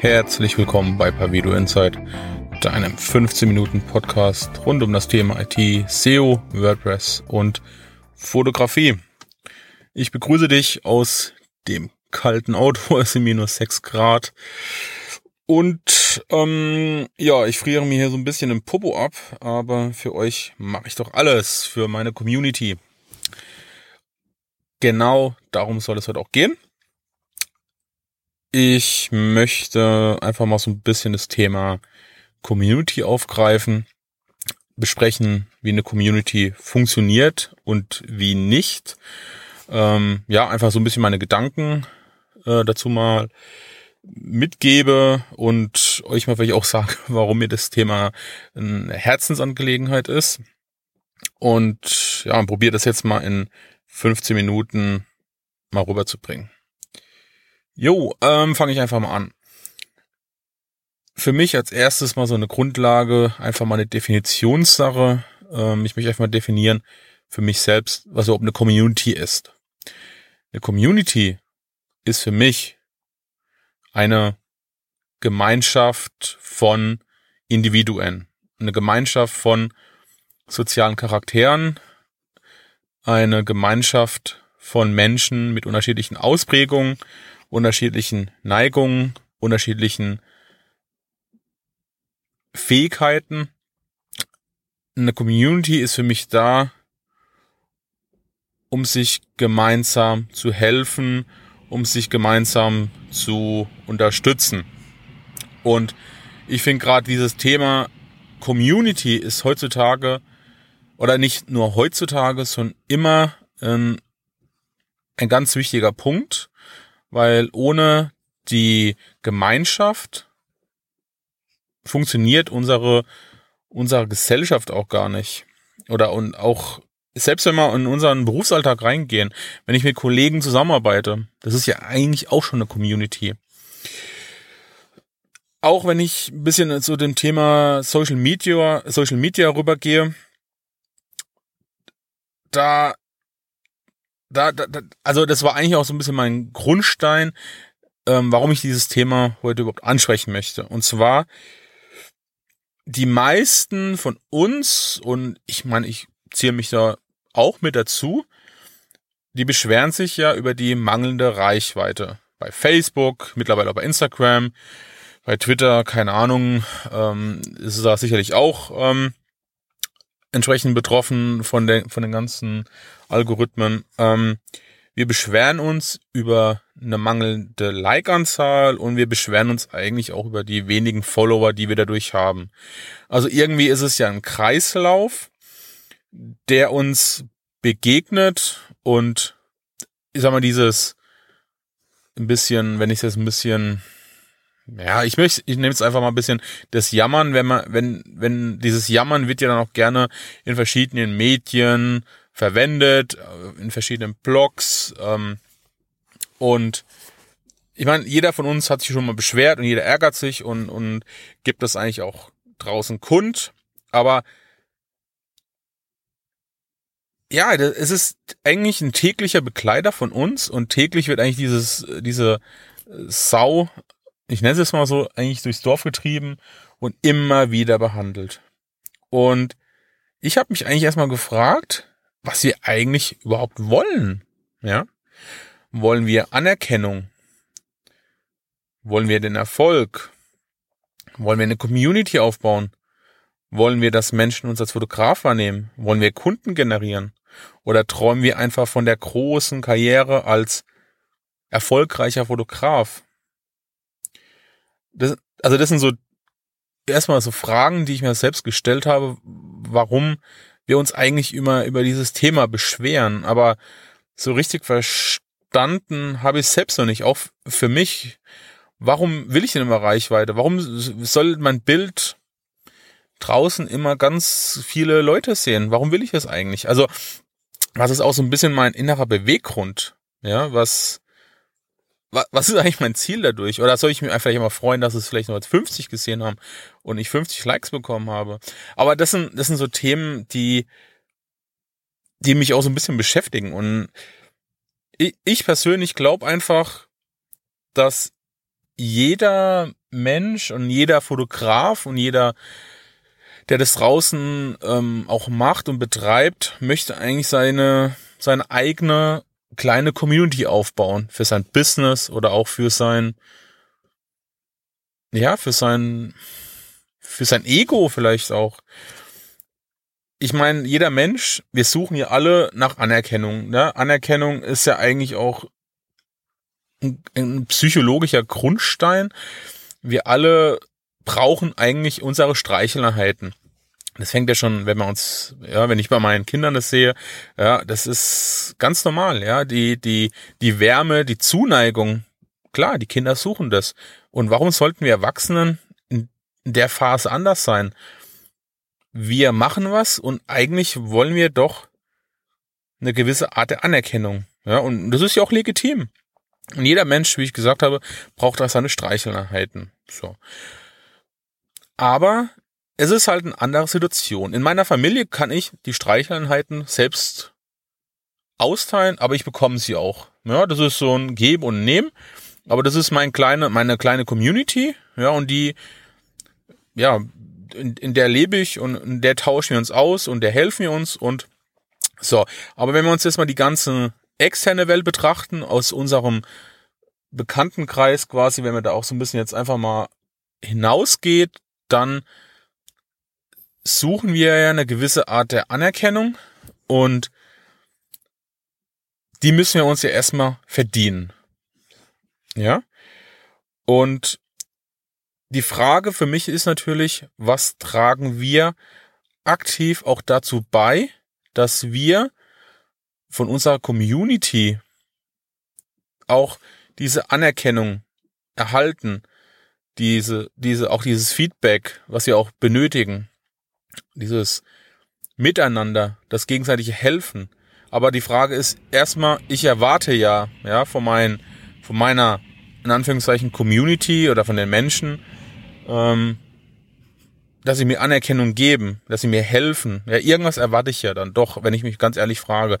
Herzlich willkommen bei Pavido Insight, deinem 15 Minuten Podcast rund um das Thema IT, SEO, WordPress und Fotografie. Ich begrüße dich aus dem kalten Auto, es sind minus 6 Grad. Und ähm, ja, ich friere mir hier so ein bisschen im Popo ab, aber für euch mache ich doch alles, für meine Community. Genau darum soll es heute auch gehen. Ich möchte einfach mal so ein bisschen das Thema Community aufgreifen, besprechen, wie eine Community funktioniert und wie nicht. Ähm, ja, einfach so ein bisschen meine Gedanken äh, dazu mal mitgebe und euch mal vielleicht auch sage, warum mir das Thema eine Herzensangelegenheit ist. Und ja, probiere das jetzt mal in 15 Minuten mal rüberzubringen. Jo, ähm, fange ich einfach mal an. Für mich als erstes mal so eine Grundlage, einfach mal eine Definitionssache. Ähm, ich möchte einfach mal definieren für mich selbst, was überhaupt eine Community ist. Eine Community ist für mich eine Gemeinschaft von Individuen, eine Gemeinschaft von sozialen Charakteren, eine Gemeinschaft von Menschen mit unterschiedlichen Ausprägungen, unterschiedlichen Neigungen, unterschiedlichen Fähigkeiten. Eine Community ist für mich da, um sich gemeinsam zu helfen, um sich gemeinsam zu unterstützen. Und ich finde gerade dieses Thema Community ist heutzutage oder nicht nur heutzutage, sondern immer ein, ein ganz wichtiger Punkt, weil ohne die Gemeinschaft funktioniert unsere unsere Gesellschaft auch gar nicht. Oder und auch selbst wenn wir in unseren Berufsalltag reingehen, wenn ich mit Kollegen zusammenarbeite, das ist ja eigentlich auch schon eine Community. Auch wenn ich ein bisschen zu dem Thema Social Media, Social Media rübergehe, da, da, da, also das war eigentlich auch so ein bisschen mein Grundstein, ähm, warum ich dieses Thema heute überhaupt ansprechen möchte. Und zwar, die meisten von uns, und ich meine, ich ziehe mich da auch mit dazu, die beschweren sich ja über die mangelnde Reichweite. Bei Facebook, mittlerweile auch bei Instagram, bei Twitter, keine Ahnung, ähm, ist es da sicherlich auch ähm, entsprechend betroffen von, den von den ganzen Algorithmen. Ähm, wir beschweren uns über eine mangelnde Like-Anzahl und wir beschweren uns eigentlich auch über die wenigen Follower, die wir dadurch haben. Also irgendwie ist es ja ein Kreislauf, der uns begegnet und ich sag mal, dieses ein bisschen, wenn ich es jetzt ein bisschen, ja, ich möchte, ich nehme es einfach mal ein bisschen das Jammern, wenn man, wenn, wenn dieses Jammern wird ja dann auch gerne in verschiedenen Medien verwendet, äh, in verschiedenen Blogs, ähm, und ich meine, jeder von uns hat sich schon mal beschwert und jeder ärgert sich und, und gibt das eigentlich auch draußen kund, aber ja, es ist eigentlich ein täglicher Begleiter von uns und täglich wird eigentlich dieses, diese Sau, ich nenne es mal so, eigentlich durchs Dorf getrieben und immer wieder behandelt. Und ich habe mich eigentlich erstmal gefragt, was wir eigentlich überhaupt wollen. Ja? Wollen wir Anerkennung? Wollen wir den Erfolg? Wollen wir eine Community aufbauen? Wollen wir, dass Menschen uns als Fotograf wahrnehmen? Wollen wir Kunden generieren? Oder träumen wir einfach von der großen Karriere als erfolgreicher Fotograf? Das, also das sind so erstmal so Fragen, die ich mir selbst gestellt habe, warum wir uns eigentlich immer über dieses Thema beschweren. Aber so richtig verstanden habe ich es selbst noch nicht. Auch für mich, warum will ich denn immer Reichweite? Warum soll mein Bild draußen immer ganz viele Leute sehen? Warum will ich das eigentlich? Also was ist auch so ein bisschen mein innerer Beweggrund? Ja, was, was, ist eigentlich mein Ziel dadurch? Oder soll ich mich einfach immer freuen, dass es vielleicht nur als 50 gesehen haben und ich 50 Likes bekommen habe? Aber das sind, das sind so Themen, die, die mich auch so ein bisschen beschäftigen. Und ich, ich persönlich glaube einfach, dass jeder Mensch und jeder Fotograf und jeder, der das draußen ähm, auch macht und betreibt, möchte eigentlich seine, seine eigene kleine Community aufbauen für sein Business oder auch für sein, ja, für sein, für sein Ego vielleicht auch. Ich meine, jeder Mensch, wir suchen ja alle nach Anerkennung. Ne? Anerkennung ist ja eigentlich auch ein, ein psychologischer Grundstein. Wir alle brauchen eigentlich unsere Streicheleinheiten. Das fängt ja schon, wenn man uns, ja, wenn ich bei meinen Kindern das sehe, ja, das ist ganz normal, ja, die, die, die Wärme, die Zuneigung, klar, die Kinder suchen das. Und warum sollten wir Erwachsenen in der Phase anders sein? Wir machen was und eigentlich wollen wir doch eine gewisse Art der Anerkennung. Ja, und das ist ja auch legitim. Und jeder Mensch, wie ich gesagt habe, braucht auch seine Streicheleinheiten. So. Aber es ist halt eine andere Situation. In meiner Familie kann ich die Streicheleinheiten selbst austeilen, aber ich bekomme sie auch. Ja, das ist so ein Geben und Nehmen. Aber das ist mein kleine, meine kleine Community. Ja, und die, ja, in, in der lebe ich und in der tauschen wir uns aus und der helfen wir uns und so. Aber wenn wir uns jetzt mal die ganze externe Welt betrachten, aus unserem Bekanntenkreis quasi, wenn man da auch so ein bisschen jetzt einfach mal hinausgeht, dann suchen wir ja eine gewisse Art der Anerkennung und die müssen wir uns ja erstmal verdienen. Ja? Und die Frage für mich ist natürlich, was tragen wir aktiv auch dazu bei, dass wir von unserer Community auch diese Anerkennung erhalten, diese, diese, auch dieses Feedback, was wir auch benötigen dieses Miteinander, das gegenseitige Helfen. Aber die Frage ist erstmal, ich erwarte ja, ja, von meinen, von meiner, in Anführungszeichen, Community oder von den Menschen, ähm, dass sie mir Anerkennung geben, dass sie mir helfen. Ja, irgendwas erwarte ich ja dann doch, wenn ich mich ganz ehrlich frage.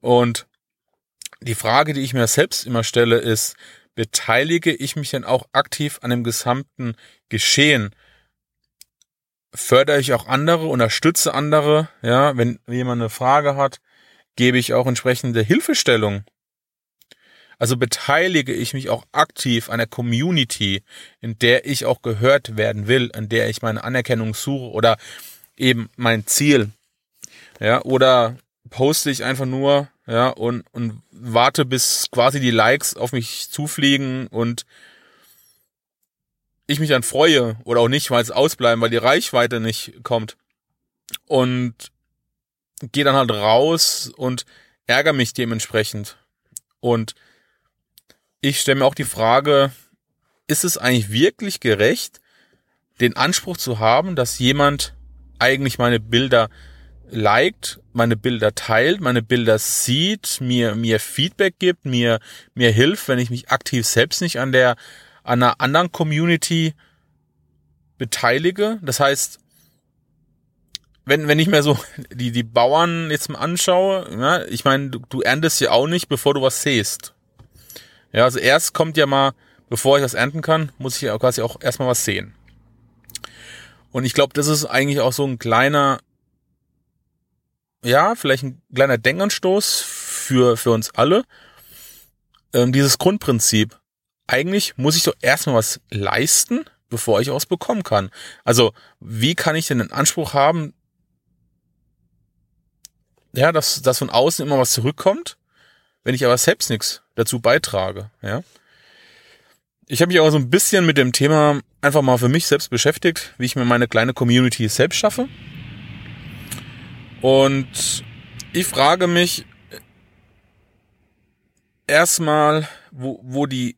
Und die Frage, die ich mir selbst immer stelle, ist, beteilige ich mich denn auch aktiv an dem gesamten Geschehen? Fördere ich auch andere, unterstütze andere. Ja, wenn jemand eine Frage hat, gebe ich auch entsprechende Hilfestellung. Also beteilige ich mich auch aktiv an der Community, in der ich auch gehört werden will, in der ich meine Anerkennung suche oder eben mein Ziel. Ja, oder poste ich einfach nur, ja, und, und warte, bis quasi die Likes auf mich zufliegen und ich mich dann freue oder auch nicht, weil es ausbleiben, weil die Reichweite nicht kommt. Und gehe dann halt raus und ärgere mich dementsprechend. Und ich stelle mir auch die Frage, ist es eigentlich wirklich gerecht, den Anspruch zu haben, dass jemand eigentlich meine Bilder liked, meine Bilder teilt, meine Bilder sieht, mir, mir Feedback gibt, mir, mir hilft, wenn ich mich aktiv selbst nicht an der an einer anderen Community beteilige. Das heißt, wenn, wenn ich mir so die, die Bauern jetzt mal anschaue, ja, ich meine, du, du erntest ja auch nicht, bevor du was säst. Ja, also erst kommt ja mal, bevor ich das ernten kann, muss ich ja quasi auch erstmal was sehen. Und ich glaube, das ist eigentlich auch so ein kleiner, ja, vielleicht ein kleiner Denkanstoß für, für uns alle. Ähm, dieses Grundprinzip eigentlich muss ich doch erstmal was leisten, bevor ich was bekommen kann. Also, wie kann ich denn den Anspruch haben, ja, dass, dass von außen immer was zurückkommt, wenn ich aber selbst nichts dazu beitrage, ja? Ich habe mich aber so ein bisschen mit dem Thema einfach mal für mich selbst beschäftigt, wie ich mir meine kleine Community selbst schaffe. Und ich frage mich erstmal, wo, wo die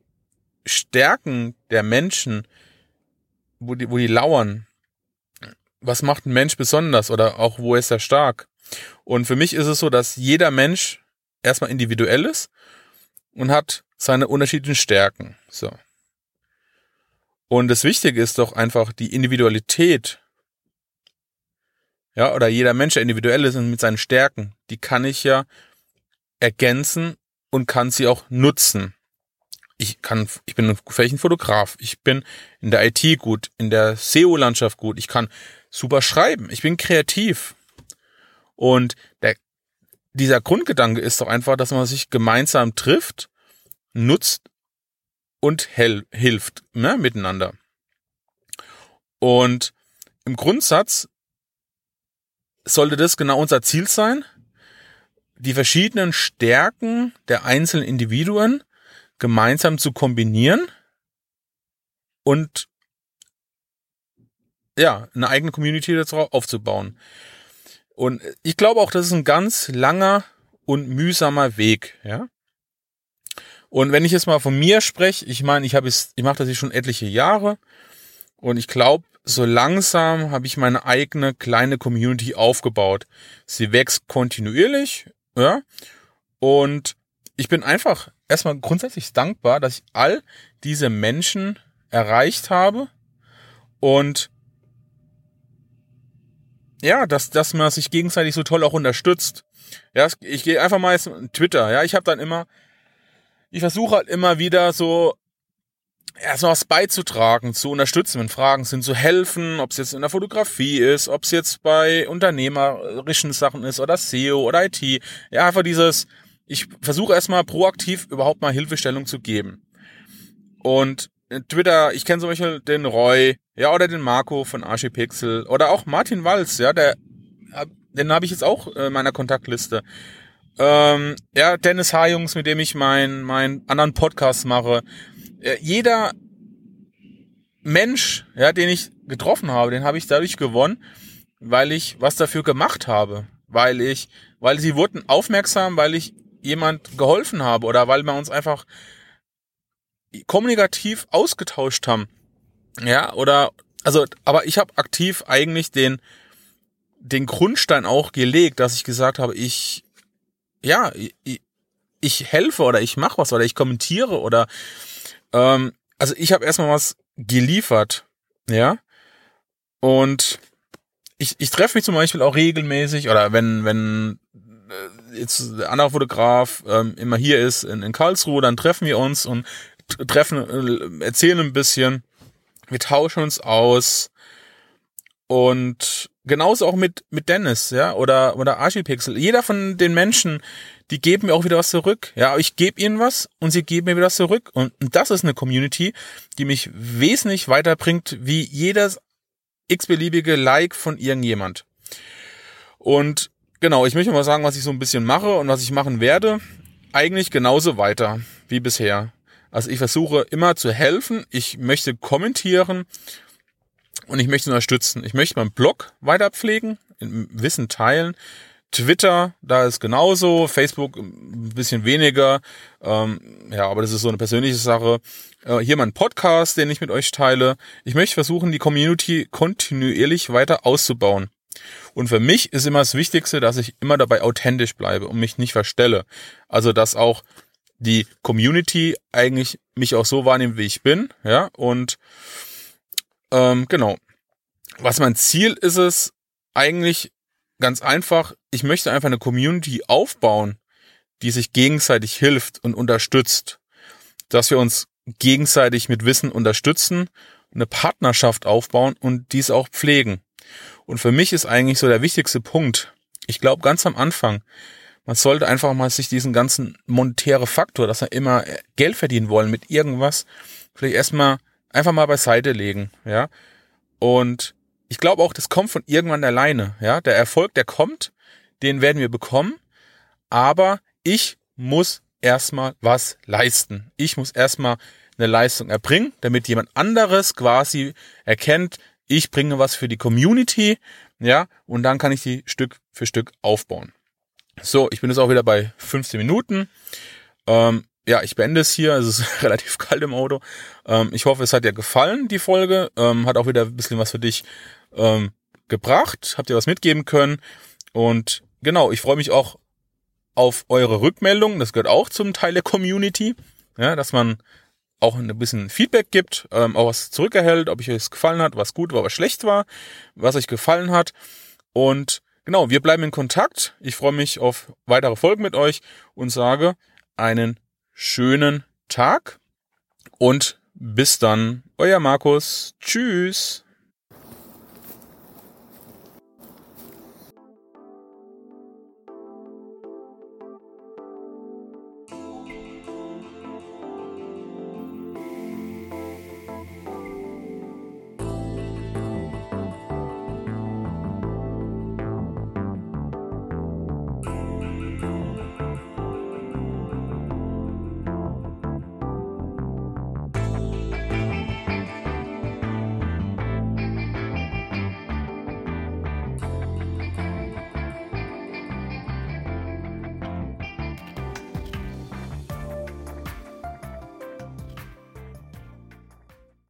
Stärken der Menschen, wo die, wo die lauern. Was macht ein Mensch besonders oder auch wo ist er stark? Und für mich ist es so, dass jeder Mensch erstmal individuell ist und hat seine unterschiedlichen Stärken. So. Und das Wichtige ist doch einfach die Individualität. Ja, oder jeder Mensch, der individuell ist und mit seinen Stärken, die kann ich ja ergänzen und kann sie auch nutzen. Ich kann, ich bin vielleicht ein Fotograf, ich bin in der IT gut, in der SEO-Landschaft gut, ich kann super schreiben, ich bin kreativ. Und der, dieser Grundgedanke ist doch einfach, dass man sich gemeinsam trifft, nutzt und hel hilft ne, miteinander. Und im Grundsatz sollte das genau unser Ziel sein, die verschiedenen Stärken der einzelnen Individuen gemeinsam zu kombinieren und ja, eine eigene Community darauf aufzubauen. Und ich glaube auch, das ist ein ganz langer und mühsamer Weg, ja. Und wenn ich jetzt mal von mir spreche, ich meine, ich habe es, ich mache das jetzt schon etliche Jahre und ich glaube, so langsam habe ich meine eigene kleine Community aufgebaut. Sie wächst kontinuierlich, ja. Und ich bin einfach erstmal grundsätzlich dankbar, dass ich all diese Menschen erreicht habe und ja, dass, dass man sich gegenseitig so toll auch unterstützt. Ja, ich gehe einfach mal in Twitter, ja, ich habe dann immer, ich versuche halt immer wieder so erstmal was beizutragen, zu unterstützen, wenn Fragen sind, zu helfen, ob es jetzt in der Fotografie ist, ob es jetzt bei unternehmerischen Sachen ist oder SEO oder IT. Ja, einfach dieses, ich versuche erstmal proaktiv überhaupt mal Hilfestellung zu geben. Und Twitter, ich kenne zum Beispiel den Roy, ja, oder den Marco von Archipixel oder auch Martin Walz, ja, der, den habe ich jetzt auch in meiner Kontaktliste. Ähm, ja, Dennis H. Jungs, mit dem ich meinen mein anderen Podcast mache. Äh, jeder Mensch, ja, den ich getroffen habe, den habe ich dadurch gewonnen, weil ich was dafür gemacht habe, weil ich, weil sie wurden aufmerksam, weil ich jemand geholfen habe oder weil wir uns einfach kommunikativ ausgetauscht haben. Ja, oder also, aber ich habe aktiv eigentlich den den Grundstein auch gelegt, dass ich gesagt habe, ich ja, ich, ich helfe oder ich mache was oder ich kommentiere oder ähm, also ich habe erstmal was geliefert, ja. Und ich, ich treffe mich zum Beispiel auch regelmäßig oder wenn, wenn äh, jetzt der andere Fotograf ähm, immer hier ist in, in Karlsruhe, dann treffen wir uns und treffen, äh, erzählen ein bisschen, wir tauschen uns aus und genauso auch mit, mit Dennis, ja, oder, oder Archipixel. Jeder von den Menschen, die geben mir auch wieder was zurück. Ja, ich gebe ihnen was und sie geben mir wieder was zurück. Und, und das ist eine Community, die mich wesentlich weiterbringt, wie jedes x-beliebige Like von irgendjemand. Und genau, ich möchte mal sagen, was ich so ein bisschen mache und was ich machen werde. Eigentlich genauso weiter wie bisher. Also ich versuche immer zu helfen. Ich möchte kommentieren und ich möchte unterstützen. Ich möchte meinen Blog weiter pflegen, Wissen teilen. Twitter, da ist genauso, Facebook ein bisschen weniger, ähm, ja, aber das ist so eine persönliche Sache. Äh, hier mein Podcast, den ich mit euch teile. Ich möchte versuchen, die Community kontinuierlich weiter auszubauen. Und für mich ist immer das Wichtigste, dass ich immer dabei authentisch bleibe und mich nicht verstelle. Also, dass auch die Community eigentlich mich auch so wahrnimmt, wie ich bin, ja, und ähm, genau. Was mein Ziel ist es, eigentlich ganz einfach, ich möchte einfach eine Community aufbauen, die sich gegenseitig hilft und unterstützt, dass wir uns gegenseitig mit Wissen unterstützen, eine Partnerschaft aufbauen und dies auch pflegen. Und für mich ist eigentlich so der wichtigste Punkt, ich glaube ganz am Anfang, man sollte einfach mal sich diesen ganzen monetäre Faktor, dass wir immer Geld verdienen wollen mit irgendwas, vielleicht erstmal einfach mal beiseite legen, ja. Und ich glaube auch, das kommt von irgendwann alleine. Ja, der Erfolg, der kommt, den werden wir bekommen. Aber ich muss erstmal was leisten. Ich muss erstmal eine Leistung erbringen, damit jemand anderes quasi erkennt, ich bringe was für die Community, ja, und dann kann ich die Stück für Stück aufbauen. So, ich bin jetzt auch wieder bei 15 Minuten. Ähm, ja, ich beende es hier. Es ist relativ kalt im Auto. Ähm, ich hoffe, es hat dir gefallen, die Folge. Ähm, hat auch wieder ein bisschen was für dich ähm, gebracht, habt ihr was mitgeben können. Und genau, ich freue mich auch auf eure Rückmeldungen. Das gehört auch zum Teil der Community, ja, dass man auch ein bisschen Feedback gibt, ähm, auch was zurückerhält, ob euch es gefallen hat, was gut war, was schlecht war, was euch gefallen hat. Und genau, wir bleiben in Kontakt. Ich freue mich auf weitere Folgen mit euch und sage einen schönen Tag Und bis dann, euer Markus. Tschüss.